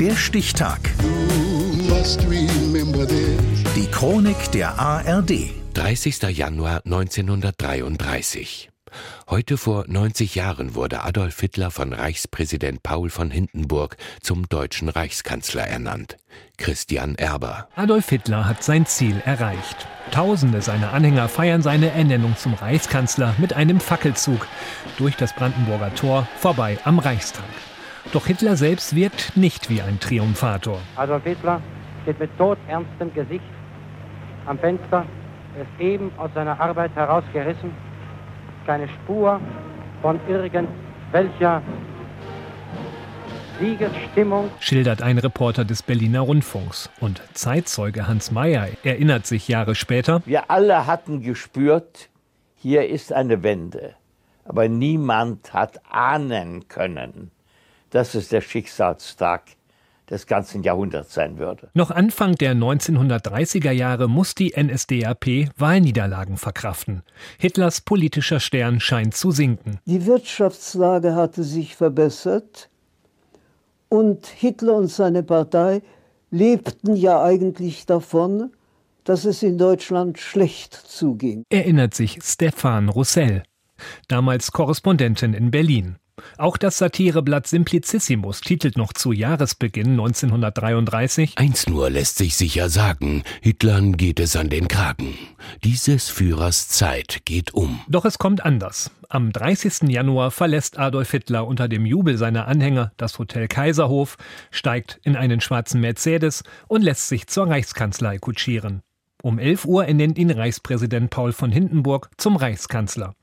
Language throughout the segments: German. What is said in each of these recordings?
Der Stichtag. Die Chronik der ARD. 30. Januar 1933. Heute vor 90 Jahren wurde Adolf Hitler von Reichspräsident Paul von Hindenburg zum deutschen Reichskanzler ernannt. Christian Erber. Adolf Hitler hat sein Ziel erreicht. Tausende seiner Anhänger feiern seine Ernennung zum Reichskanzler mit einem Fackelzug durch das Brandenburger Tor vorbei am Reichstag. Doch Hitler selbst wirkt nicht wie ein Triumphator. Adolf Hitler steht mit todernstem Gesicht am Fenster, er ist eben aus seiner Arbeit herausgerissen keine Spur von irgendwelcher Siegesstimmung. Schildert ein Reporter des Berliner Rundfunks. Und Zeitzeuge Hans Mayer erinnert sich Jahre später. Wir alle hatten gespürt, hier ist eine Wende. Aber niemand hat ahnen können, dass es der Schicksalstag des ganzen Jahrhunderts sein würde. Noch Anfang der 1930er Jahre muss die NSDAP Wahlniederlagen verkraften. Hitlers politischer Stern scheint zu sinken. Die Wirtschaftslage hatte sich verbessert und Hitler und seine Partei lebten ja eigentlich davon, dass es in Deutschland schlecht zuging. Erinnert sich Stefan Roussel, damals Korrespondentin in Berlin. Auch das Satireblatt Simplicissimus titelt noch zu Jahresbeginn 1933 Eins nur lässt sich sicher sagen, Hitlern geht es an den Kragen. Dieses Führers Zeit geht um. Doch es kommt anders. Am 30. Januar verlässt Adolf Hitler unter dem Jubel seiner Anhänger das Hotel Kaiserhof, steigt in einen schwarzen Mercedes und lässt sich zur Reichskanzlei kutschieren. Um 11 Uhr ernennt ihn Reichspräsident Paul von Hindenburg zum Reichskanzler.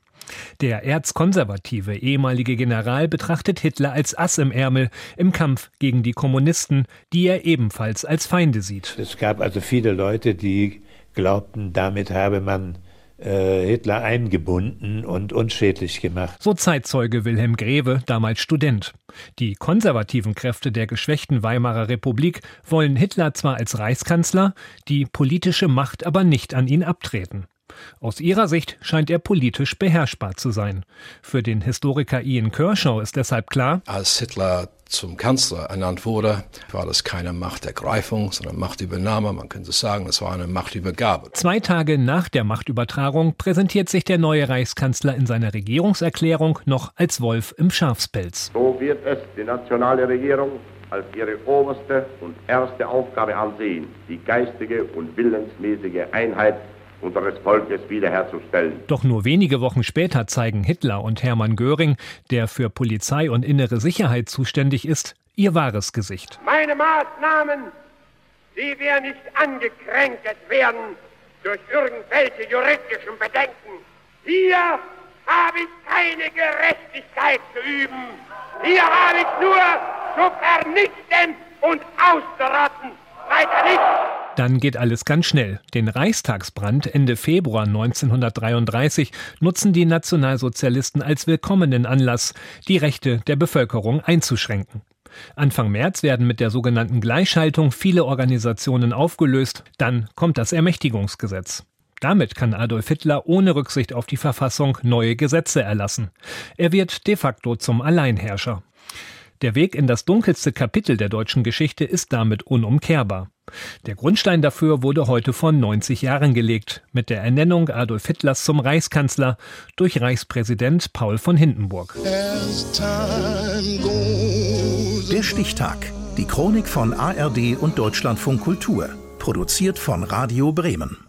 Der erzkonservative ehemalige General betrachtet Hitler als Ass im Ärmel im Kampf gegen die Kommunisten, die er ebenfalls als Feinde sieht. Es gab also viele Leute, die glaubten, damit habe man äh, Hitler eingebunden und unschädlich gemacht. So Zeitzeuge Wilhelm Greve, damals Student. Die konservativen Kräfte der geschwächten Weimarer Republik wollen Hitler zwar als Reichskanzler, die politische Macht aber nicht an ihn abtreten. Aus ihrer Sicht scheint er politisch beherrschbar zu sein. Für den Historiker Ian Kershaw ist deshalb klar, als Hitler zum Kanzler ernannt wurde, war das keine Machtergreifung, sondern Machtübernahme. Man könnte sagen, es war eine Machtübergabe. Zwei Tage nach der Machtübertragung präsentiert sich der neue Reichskanzler in seiner Regierungserklärung noch als Wolf im Schafspelz. So wird es die nationale Regierung als ihre oberste und erste Aufgabe ansehen, die geistige und willensmäßige Einheit unseres Volkes wiederherzustellen. Doch nur wenige Wochen später zeigen Hitler und Hermann Göring, der für Polizei und innere Sicherheit zuständig ist, ihr wahres Gesicht. Meine Maßnahmen, die wir nicht angekränkt werden durch irgendwelche juristischen Bedenken. Hier habe ich keine Gerechtigkeit zu üben. Hier habe ich nur zu vernichten und auszurotten. Weiter nichts. Dann geht alles ganz schnell. Den Reichstagsbrand Ende Februar 1933 nutzen die Nationalsozialisten als willkommenen Anlass, die Rechte der Bevölkerung einzuschränken. Anfang März werden mit der sogenannten Gleichschaltung viele Organisationen aufgelöst, dann kommt das Ermächtigungsgesetz. Damit kann Adolf Hitler ohne Rücksicht auf die Verfassung neue Gesetze erlassen. Er wird de facto zum Alleinherrscher. Der Weg in das dunkelste Kapitel der deutschen Geschichte ist damit unumkehrbar. Der Grundstein dafür wurde heute vor 90 Jahren gelegt, mit der Ernennung Adolf Hitlers zum Reichskanzler durch Reichspräsident Paul von Hindenburg. Der Stichtag. Die Chronik von ARD und Deutschlandfunk Kultur. Produziert von Radio Bremen.